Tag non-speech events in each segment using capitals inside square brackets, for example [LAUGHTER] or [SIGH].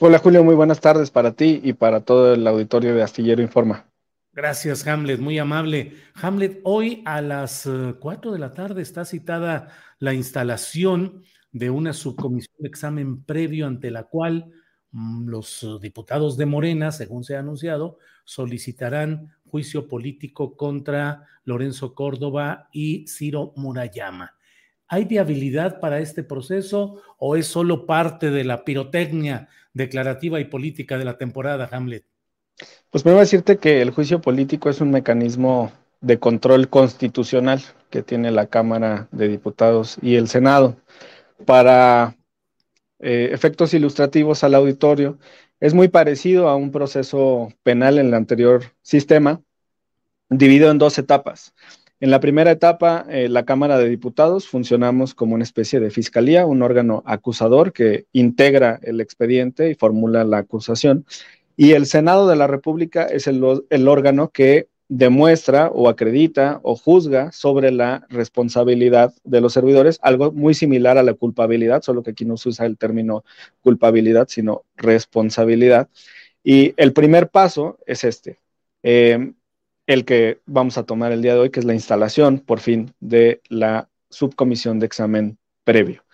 Hola Julio, muy buenas tardes para ti y para todo el auditorio de Astillero Informa. Gracias, Hamlet, muy amable. Hamlet, hoy a las 4 de la tarde está citada la instalación de una subcomisión de examen previo ante la cual mm, los diputados de Morena, según se ha anunciado, solicitarán juicio político contra Lorenzo Córdoba y Ciro Murayama. ¿Hay viabilidad para este proceso o es solo parte de la pirotecnia declarativa y política de la temporada, Hamlet? Pues me voy a decirte que el juicio político es un mecanismo de control constitucional que tiene la Cámara de Diputados y el Senado. Para eh, efectos ilustrativos al auditorio, es muy parecido a un proceso penal en el anterior sistema, dividido en dos etapas. En la primera etapa, eh, la Cámara de Diputados funcionamos como una especie de fiscalía, un órgano acusador que integra el expediente y formula la acusación. Y el Senado de la República es el, órgano que demuestra o acredita o juzga sobre la responsabilidad de los servidores, algo muy similar a la culpabilidad, solo que aquí no se usa el término culpabilidad, sino responsabilidad. Y el primer paso es este. Eh, el que vamos a tomar el día de hoy, que es la instalación, por fin, de la subcomisión de examen previo.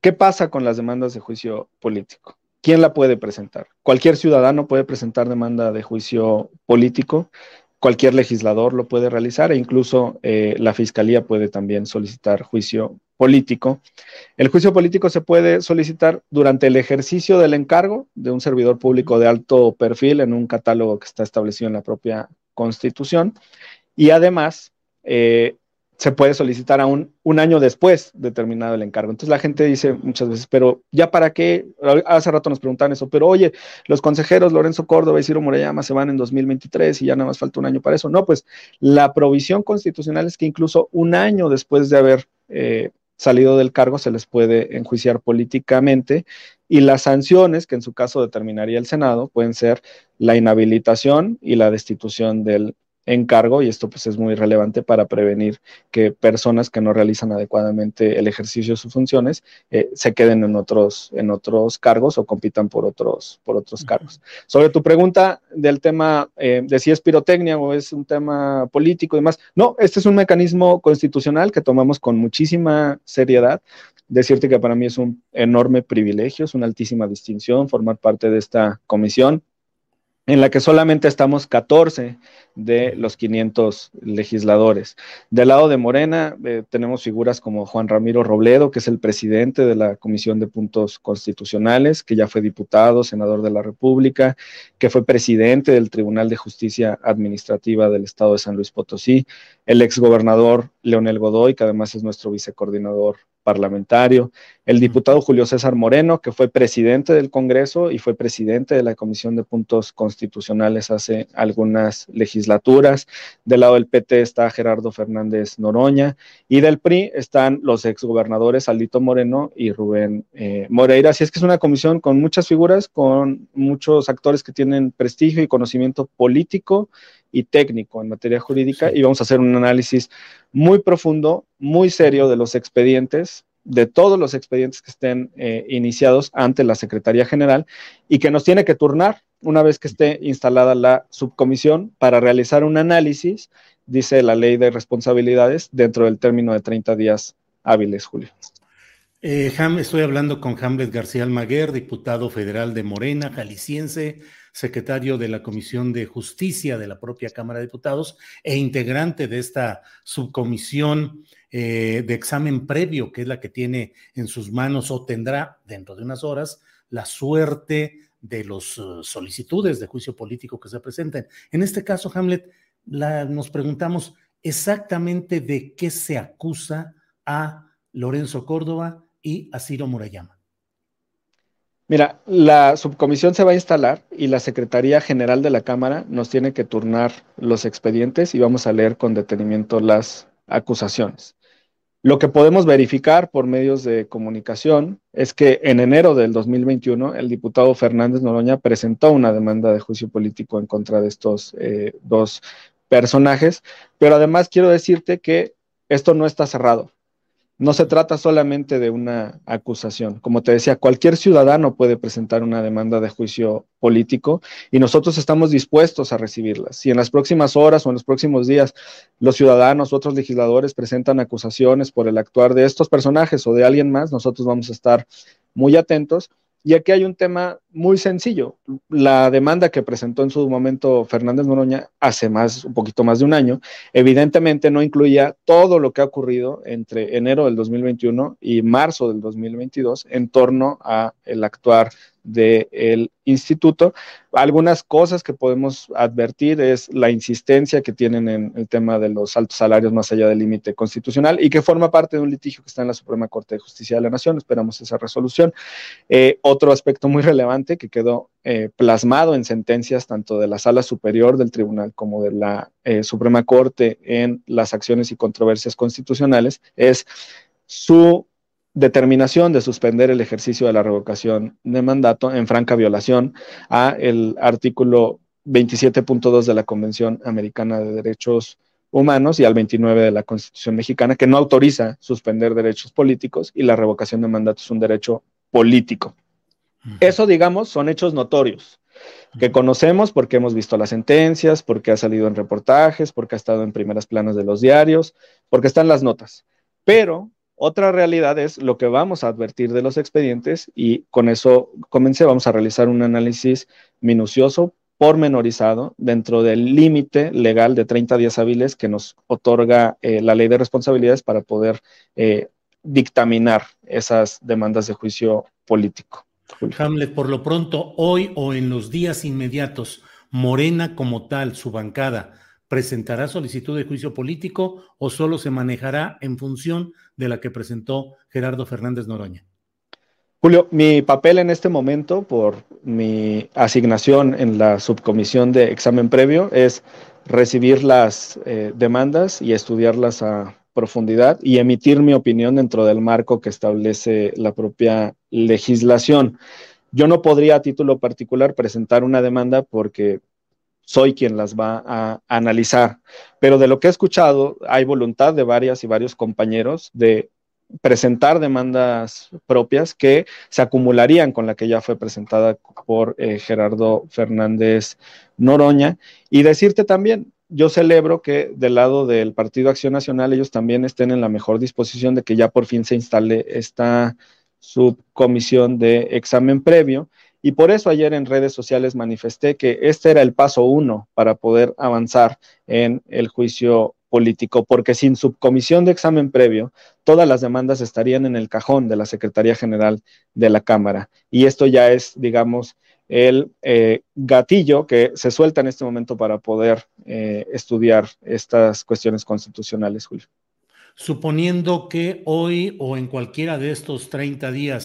¿Qué pasa con las demandas de juicio político? ¿Quién la puede presentar? Cualquier ciudadano puede presentar demanda de juicio político, cualquier legislador lo puede realizar e incluso eh, la fiscalía puede también solicitar juicio político. El juicio político se puede solicitar durante el ejercicio del encargo de un servidor público de alto perfil en un catálogo que está establecido en la propia Constitución y además eh, se puede solicitar aún un año después de terminado el encargo. Entonces la gente dice muchas veces, pero ya para qué, hace rato nos preguntan eso, pero oye, los consejeros Lorenzo Córdoba y Ciro Murayama se van en 2023 y ya nada más falta un año para eso. No, pues la provisión constitucional es que incluso un año después de haber eh, salido del cargo se les puede enjuiciar políticamente y las sanciones, que en su caso determinaría el Senado, pueden ser la inhabilitación y la destitución del encargo y esto pues es muy relevante para prevenir que personas que no realizan adecuadamente el ejercicio de sus funciones eh, se queden en otros, en otros cargos o compitan por otros, por otros cargos. Sobre tu pregunta del tema eh, de si es pirotecnia o es un tema político y demás, no, este es un mecanismo constitucional que tomamos con muchísima seriedad. Decirte que para mí es un enorme privilegio, es una altísima distinción formar parte de esta comisión en la que solamente estamos 14 de los 500 legisladores. Del lado de Morena eh, tenemos figuras como Juan Ramiro Robledo, que es el presidente de la Comisión de Puntos Constitucionales, que ya fue diputado, senador de la República, que fue presidente del Tribunal de Justicia Administrativa del Estado de San Luis Potosí, el exgobernador Leonel Godoy, que además es nuestro vicecoordinador parlamentario, el diputado Julio César Moreno, que fue presidente del Congreso y fue presidente de la Comisión de Puntos Constitucionales hace algunas legislaturas. Del lado del PT está Gerardo Fernández Noroña y del PRI están los exgobernadores Aldito Moreno y Rubén eh, Moreira. Así es que es una comisión con muchas figuras, con muchos actores que tienen prestigio y conocimiento político y técnico en materia jurídica y vamos a hacer un análisis muy profundo, muy serio de los expedientes de todos los expedientes que estén eh, iniciados ante la Secretaría General y que nos tiene que turnar una vez que esté instalada la subcomisión para realizar un análisis, dice la ley de responsabilidades, dentro del término de 30 días hábiles, Julio. Eh, estoy hablando con Hamlet García Almaguer, diputado federal de Morena, jalisciense, secretario de la Comisión de Justicia de la propia Cámara de Diputados e integrante de esta subcomisión eh, de examen previo, que es la que tiene en sus manos o tendrá dentro de unas horas la suerte de las uh, solicitudes de juicio político que se presenten. En este caso, Hamlet, nos preguntamos exactamente de qué se acusa a Lorenzo Córdoba y a Ciro Murayama. Mira, la subcomisión se va a instalar y la Secretaría General de la Cámara nos tiene que turnar los expedientes y vamos a leer con detenimiento las acusaciones. Lo que podemos verificar por medios de comunicación es que en enero del 2021 el diputado Fernández Noroña presentó una demanda de juicio político en contra de estos eh, dos personajes, pero además quiero decirte que esto no está cerrado. No se trata solamente de una acusación. Como te decía, cualquier ciudadano puede presentar una demanda de juicio político y nosotros estamos dispuestos a recibirlas. Si en las próximas horas o en los próximos días los ciudadanos otros legisladores presentan acusaciones por el actuar de estos personajes o de alguien más, nosotros vamos a estar muy atentos y aquí hay un tema muy sencillo. La demanda que presentó en su momento Fernández Noroña hace más, un poquito más de un año, evidentemente no incluía todo lo que ha ocurrido entre enero del 2021 y marzo del 2022 en torno a el actuar del instituto. Algunas cosas que podemos advertir es la insistencia que tienen en el tema de los altos salarios más allá del límite constitucional y que forma parte de un litigio que está en la Suprema Corte de Justicia de la Nación. Esperamos esa resolución. Eh, otro aspecto muy relevante que quedó eh, plasmado en sentencias tanto de la Sala Superior del Tribunal como de la eh, Suprema Corte en las acciones y controversias constitucionales es su determinación de suspender el ejercicio de la revocación de mandato en franca violación a el artículo 27.2 de la Convención Americana de Derechos Humanos y al 29 de la Constitución mexicana, que no autoriza suspender derechos políticos y la revocación de mandato es un derecho político. Eso, digamos, son hechos notorios que conocemos porque hemos visto las sentencias, porque ha salido en reportajes, porque ha estado en primeras planas de los diarios, porque están las notas. Pero otra realidad es lo que vamos a advertir de los expedientes y con eso comencé, vamos a realizar un análisis minucioso, pormenorizado, dentro del límite legal de 30 días hábiles que nos otorga eh, la ley de responsabilidades para poder eh, dictaminar esas demandas de juicio político. Hamlet, por lo pronto, hoy o en los días inmediatos, Morena como tal, su bancada, presentará solicitud de juicio político o solo se manejará en función de la que presentó Gerardo Fernández Noroña? Julio, mi papel en este momento, por mi asignación en la subcomisión de examen previo, es recibir las eh, demandas y estudiarlas a profundidad y emitir mi opinión dentro del marco que establece la propia legislación. Yo no podría a título particular presentar una demanda porque soy quien las va a analizar. Pero de lo que he escuchado, hay voluntad de varias y varios compañeros de presentar demandas propias que se acumularían con la que ya fue presentada por eh, Gerardo Fernández Noroña. Y decirte también, yo celebro que del lado del Partido Acción Nacional ellos también estén en la mejor disposición de que ya por fin se instale esta subcomisión de examen previo y por eso ayer en redes sociales manifesté que este era el paso uno para poder avanzar en el juicio político, porque sin subcomisión de examen previo, todas las demandas estarían en el cajón de la Secretaría General de la Cámara. Y esto ya es, digamos, el eh, gatillo que se suelta en este momento para poder eh, estudiar estas cuestiones constitucionales, Julio. Suponiendo que hoy o en cualquiera de estos 30 días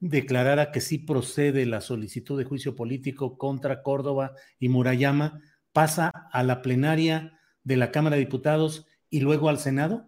declarara que sí procede la solicitud de juicio político contra Córdoba y Murayama, pasa a la plenaria de la Cámara de Diputados y luego al Senado?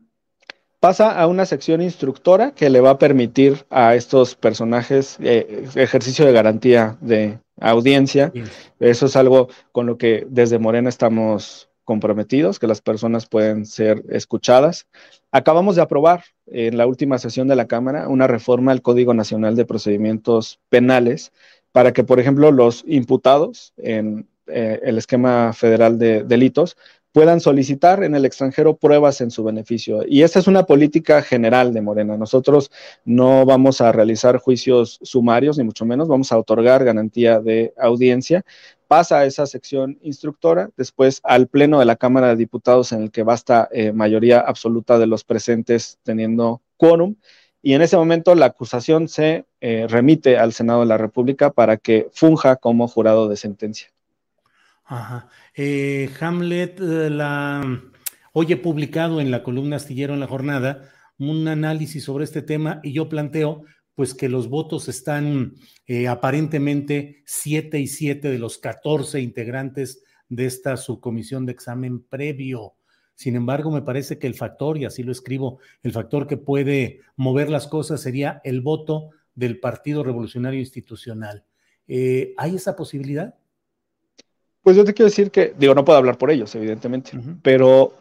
Pasa a una sección instructora que le va a permitir a estos personajes eh, ejercicio de garantía de audiencia. Eso es algo con lo que desde Morena estamos comprometidos, que las personas pueden ser escuchadas. Acabamos de aprobar en la última sesión de la Cámara una reforma al Código Nacional de Procedimientos Penales para que, por ejemplo, los imputados en eh, el esquema federal de delitos puedan solicitar en el extranjero pruebas en su beneficio. Y esta es una política general de Morena. Nosotros no vamos a realizar juicios sumarios, ni mucho menos, vamos a otorgar garantía de audiencia. Pasa a esa sección instructora, después al Pleno de la Cámara de Diputados, en el que basta eh, mayoría absoluta de los presentes teniendo quórum. Y en ese momento la acusación se eh, remite al Senado de la República para que funja como jurado de sentencia. Ajá. Eh, Hamlet la, hoy he publicado en la columna astillero en la jornada un análisis sobre este tema y yo planteo pues que los votos están eh, aparentemente siete y siete de los 14 integrantes de esta subcomisión de examen previo. Sin embargo, me parece que el factor, y así lo escribo, el factor que puede mover las cosas sería el voto del Partido Revolucionario Institucional. ¿Hay esa posibilidad? Pues yo te quiero decir que, digo, no puedo hablar por ellos, evidentemente, pero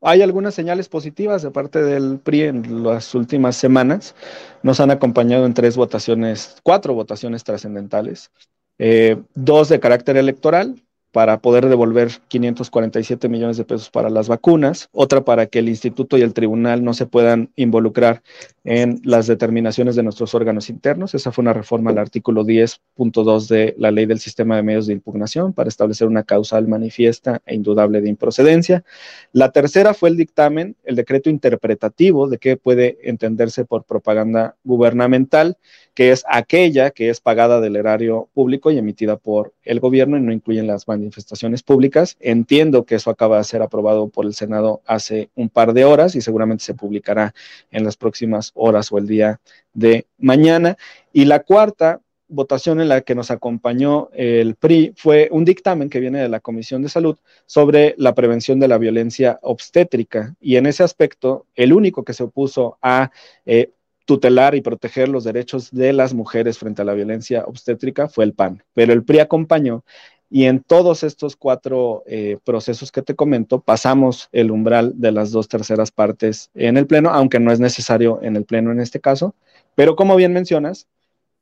hay algunas señales positivas de parte del PRI en las últimas semanas. Nos han acompañado en tres votaciones, cuatro votaciones trascendentales, eh, dos de carácter electoral, para poder devolver 547 millones de pesos para las vacunas, otra para que el instituto y el tribunal no se puedan involucrar en las determinaciones de nuestros órganos internos. Esa fue una reforma al artículo 10.2 de la ley del sistema de medios de impugnación para establecer una causal manifiesta e indudable de improcedencia. La tercera fue el dictamen, el decreto interpretativo de qué puede entenderse por propaganda gubernamental que es aquella que es pagada del erario público y emitida por el gobierno y no incluyen las manifestaciones públicas. Entiendo que eso acaba de ser aprobado por el Senado hace un par de horas y seguramente se publicará en las próximas horas o el día de mañana. Y la cuarta votación en la que nos acompañó el PRI fue un dictamen que viene de la Comisión de Salud sobre la prevención de la violencia obstétrica. Y en ese aspecto, el único que se opuso a eh, tutelar y proteger los derechos de las mujeres frente a la violencia obstétrica fue el PAN, pero el PRI acompañó y en todos estos cuatro eh, procesos que te comento pasamos el umbral de las dos terceras partes en el Pleno, aunque no es necesario en el Pleno en este caso, pero como bien mencionas,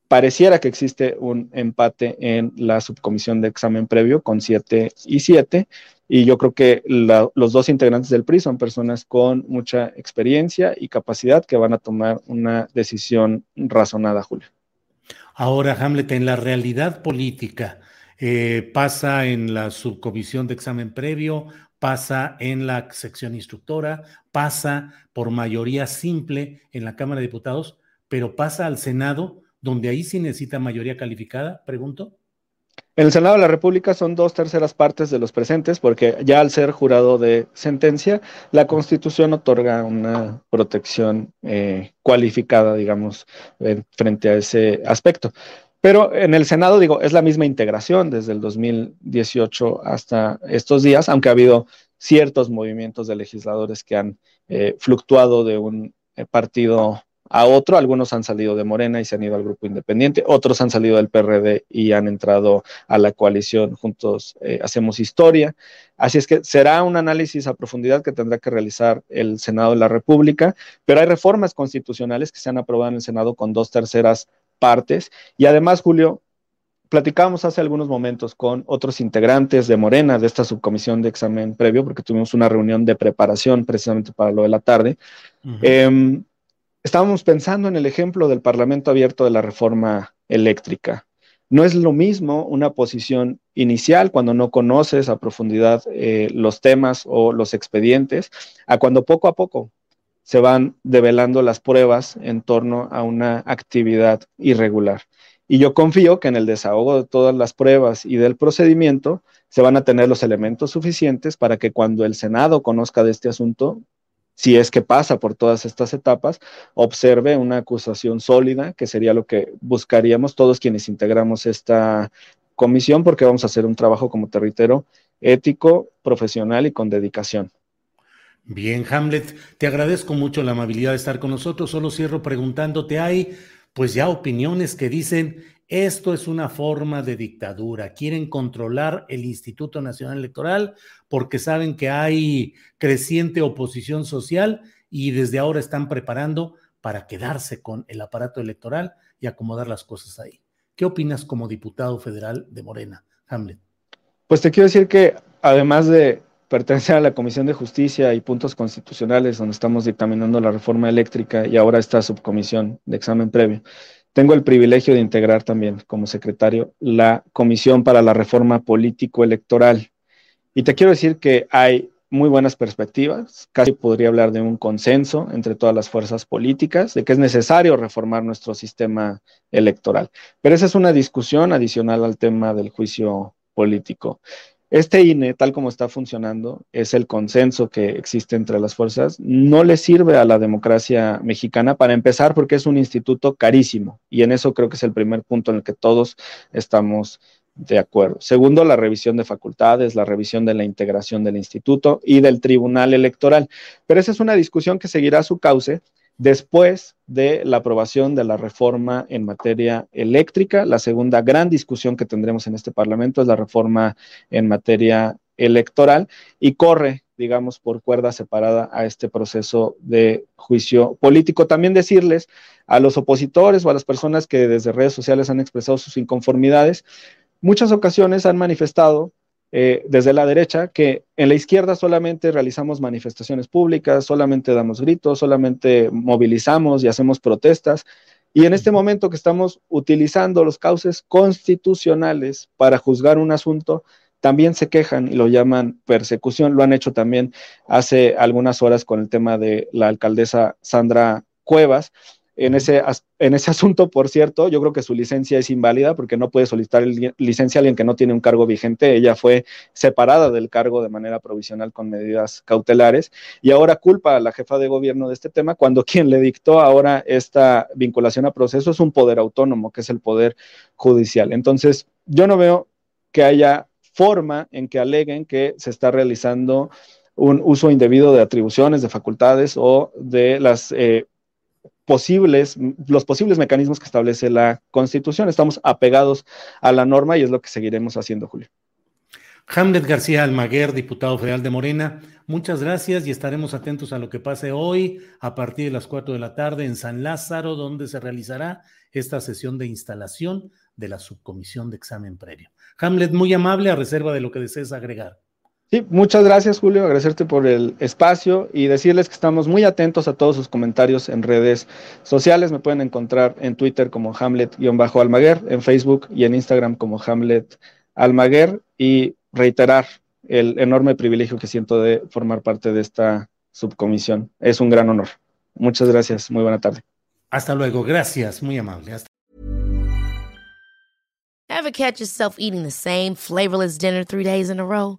pareciera que existe un empate en la subcomisión de examen previo con siete y siete, y yo creo que los dos integrantes del PRI son personas con mucha experiencia y capacidad que van a tomar una decisión razonada, Julio. Ahora, Hamlet, en la realidad política, eh, pasa en la subcomisión de examen previo, pasa en la sección instructora, pasa por mayoría simple en la Cámara de Diputados, pero pasa al Senado, donde ahí sí necesita mayoría calificada, pregunto. En el Senado de la República son dos terceras partes de los presentes, porque ya al ser jurado de sentencia, la Constitución otorga una protección eh, cualificada, digamos, frente a ese aspecto. Pero en el Senado, digo, es la misma integración desde el 2018 hasta estos días, aunque ha habido ciertos movimientos de legisladores que han eh, fluctuado de un eh, partido a otro. Algunos han salido de Morena y se han ido al grupo independiente, otros han salido del PRD y han entrado a la coalición Juntos eh, Hacemos Historia. Así es que será un análisis a profundidad que tendrá que realizar el Senado de la República, pero hay reformas constitucionales que se han aprobado en el Senado con dos terceras partes y además, Julio, platicábamos hace algunos momentos con otros integrantes de Morena, de esta subcomisión de examen previo, porque tuvimos una reunión de preparación precisamente para lo de la tarde. Estábamos pensando en el ejemplo del Parlamento abierto de la reforma eléctrica. No es lo mismo una posición inicial cuando no conoces a profundidad eh, los temas o los expedientes, a cuando poco a poco se van develando las pruebas en torno a una actividad irregular. Y yo confío que en el desahogo de todas las pruebas y del procedimiento se van a tener los elementos suficientes para que cuando el Senado conozca de este asunto, si es que pasa por todas estas etapas, observe una acusación sólida, que sería lo que buscaríamos todos quienes integramos esta comisión, porque vamos a hacer un trabajo, como te reitero, ético, profesional y con dedicación. Bien, Hamlet, te agradezco mucho la amabilidad de estar con nosotros. Solo cierro preguntándote, ¿hay pues ya opiniones que dicen esto es una forma de dictadura, quieren controlar el Instituto Nacional Electoral porque saben que hay creciente oposición social y desde ahora están preparando para quedarse con el aparato electoral y acomodar las cosas ahí. ¿Qué opinas como diputado federal de Morena, Hamlet? Pues te quiero decir que además de pertenecer a la Comisión de Justicia y Puntos Constitucionales, donde estamos dictaminando la reforma eléctrica y ahora esta subcomisión de examen previo. Tengo el privilegio de integrar también como secretario la Comisión para la Reforma Político-Electoral. Y te quiero decir que hay muy buenas perspectivas, casi podría hablar de un consenso entre todas las fuerzas políticas, de que es necesario reformar nuestro sistema electoral. Pero esa es una discusión adicional al tema del juicio político. Este INE, tal como está funcionando, es el consenso que existe entre las fuerzas, no le sirve a la democracia mexicana para empezar porque es un instituto carísimo y en eso creo que es el primer punto en el que todos estamos de acuerdo. Segundo, la revisión de facultades, la revisión de la integración del instituto y del tribunal electoral. Pero esa es una discusión que seguirá su cauce Después de la aprobación de la reforma en materia eléctrica, la segunda gran discusión que tendremos en este Parlamento es la reforma en materia electoral y corre, digamos, por cuerda separada a este proceso de juicio político. También decirles a los opositores o a las personas que desde redes sociales han expresado sus inconformidades, muchas ocasiones han manifestado eh, desde la derecha que en la izquierda solamente realizamos manifestaciones públicas, solamente damos gritos, solamente movilizamos y hacemos protestas. Y en este momento que estamos utilizando los cauces constitucionales para juzgar un asunto, también se quejan y lo llaman persecución. Lo han hecho también hace algunas horas con el tema de la alcaldesa Sandra Cuevas. En ese, en ese [LAUGHS] asunto, por cierto, yo creo que su licencia es inválida porque no puede solicitar licencia a alguien que no tiene un cargo vigente. Ella fue separada del cargo de manera provisional con medidas cautelares y ahora culpa a la jefa de gobierno de este tema cuando [LAUGHS] quien le dictó ahora esta vinculación a proceso es un poder autónomo, que es el poder judicial. Entonces, yo no veo que haya forma en que aleguen que se está realizando un uso indebido de atribuciones, de facultades o de las eh, posibles, los posibles mecanismos que establece la Constitución. Estamos apegados a la norma y es lo que seguiremos haciendo, Julio. Hamlet García Almaguer, diputado federal de Morena, muchas gracias y estaremos atentos a lo que pase hoy a partir de las 4 de la tarde en San Lázaro, donde se realizará esta sesión de instalación de la subcomisión de examen previo. Hamlet, muy amable, a reserva de lo que desees agregar. Sí, muchas gracias Julio, agradecerte por el espacio y decirles que estamos muy atentos a todos sus comentarios en redes sociales. Me pueden encontrar en Twitter como Hamlet-Almaguer, en Facebook y en Instagram como Hamlet Almaguer y reiterar el enorme privilegio que siento de formar parte de esta subcomisión. Es un gran honor. Muchas gracias, muy buena tarde. Hasta luego, gracias, muy amable. Hasta Ever catch yourself eating the same flavorless dinner three days in a row?